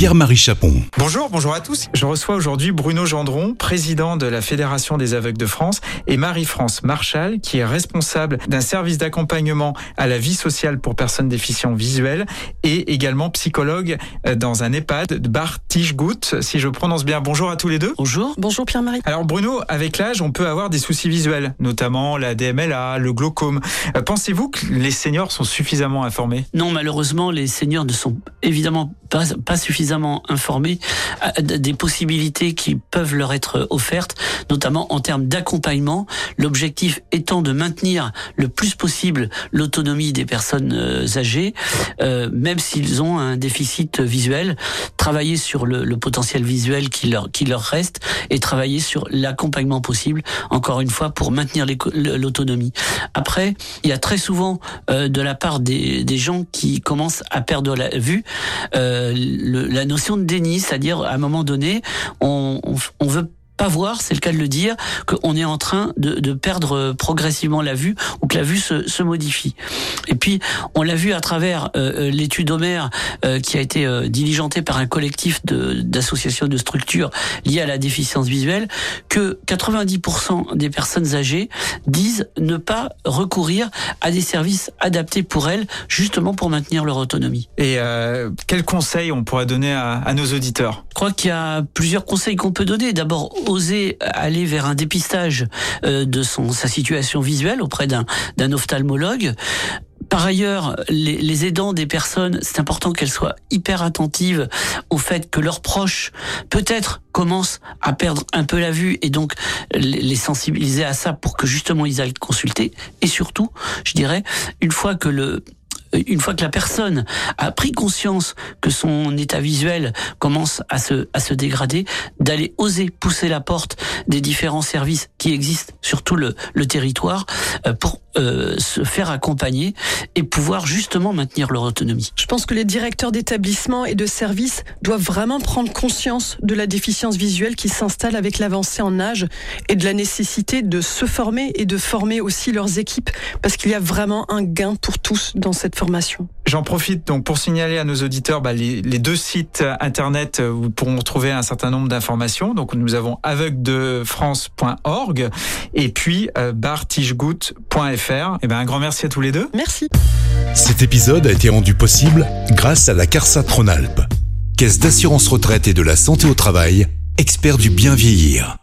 Pierre-Marie Chapon. Bonjour, bonjour à tous. Je reçois aujourd'hui Bruno Gendron, président de la Fédération des aveugles de France, et Marie-France Marchal, qui est responsable d'un service d'accompagnement à la vie sociale pour personnes déficientes visuelles et également psychologue euh, dans un EHPAD de Bar Tichegout, si je prononce bien. Bonjour à tous les deux. Bonjour. Bonjour Pierre-Marie. Alors Bruno, avec l'âge, on peut avoir des soucis visuels, notamment la DMLA, le glaucome. Euh, pensez-vous que les seniors sont suffisamment informés? Non, malheureusement, les seniors ne sont évidemment pas, pas suffisamment informés euh, des possibilités qui peuvent leur être offertes, notamment en termes d'accompagnement. L'objectif étant de maintenir le plus possible l'autonomie des personnes euh, âgées, euh, même s'ils ont un déficit visuel, travailler sur le, potentiel visuel qui leur, qui leur reste et travailler sur l'accompagnement possible, encore une fois, pour maintenir l'autonomie. Après, il y a très souvent euh, de la part des, des gens qui commencent à perdre la vue, le, la notion de déni, c'est-à-dire à un moment donné, on, on, on veut pas voir, c'est le cas de le dire, qu'on est en train de, de, perdre progressivement la vue ou que la vue se, se modifie. Et puis, on l'a vu à travers euh, euh l'étude Homer euh, qui a été euh, diligentée par un collectif d'associations de, de, structures liées à la déficience visuelle, que 90% des personnes âgées disent ne pas recourir à des services adaptés pour elles, justement pour maintenir leur autonomie. Et quels conseils on pourrait donner à, à nos auditeurs? Je crois qu'il y a plusieurs conseils qu'on peut donner. D'abord, oser aller vers un dépistage euh, de son sa situation visuelle auprès d'un d'un ophtalmologue. Par ailleurs, les, les, aidants des personnes, c'est important qu'elles soient hyper attentives au fait que leurs proches, peut-être, commencent à perdre un peu la vue et donc les sensibiliser à ça pour que justement ils aillent consulter. Et surtout, je dirais, une fois que le une fois que la personne a pris conscience que son état visuel commence à se, à se dégrader, d'aller oser pousser la porte des différents services qui existent sur tout le, le territoire euh, pour euh, se faire accompagner et pouvoir justement maintenir leur autonomie. Je pense que les directeurs d'établissements et de services doivent vraiment prendre conscience de la déficience visuelle qui s'installe avec l'avancée en âge et de la nécessité de se former et de former aussi leurs équipes parce qu'il y a vraiment un gain pour tous dans cette formation. J'en profite donc pour signaler à nos auditeurs bah, les, les, deux sites internet où ils pourront trouver un certain nombre d'informations. Donc nous avons aveugledefrance.org et puis euh, Et eh ben un grand merci à tous les deux. Merci. Cet épisode a été rendu possible grâce à la CARSA Tronalp, Caisse d'assurance retraite et de la santé au travail, expert du bien vieillir.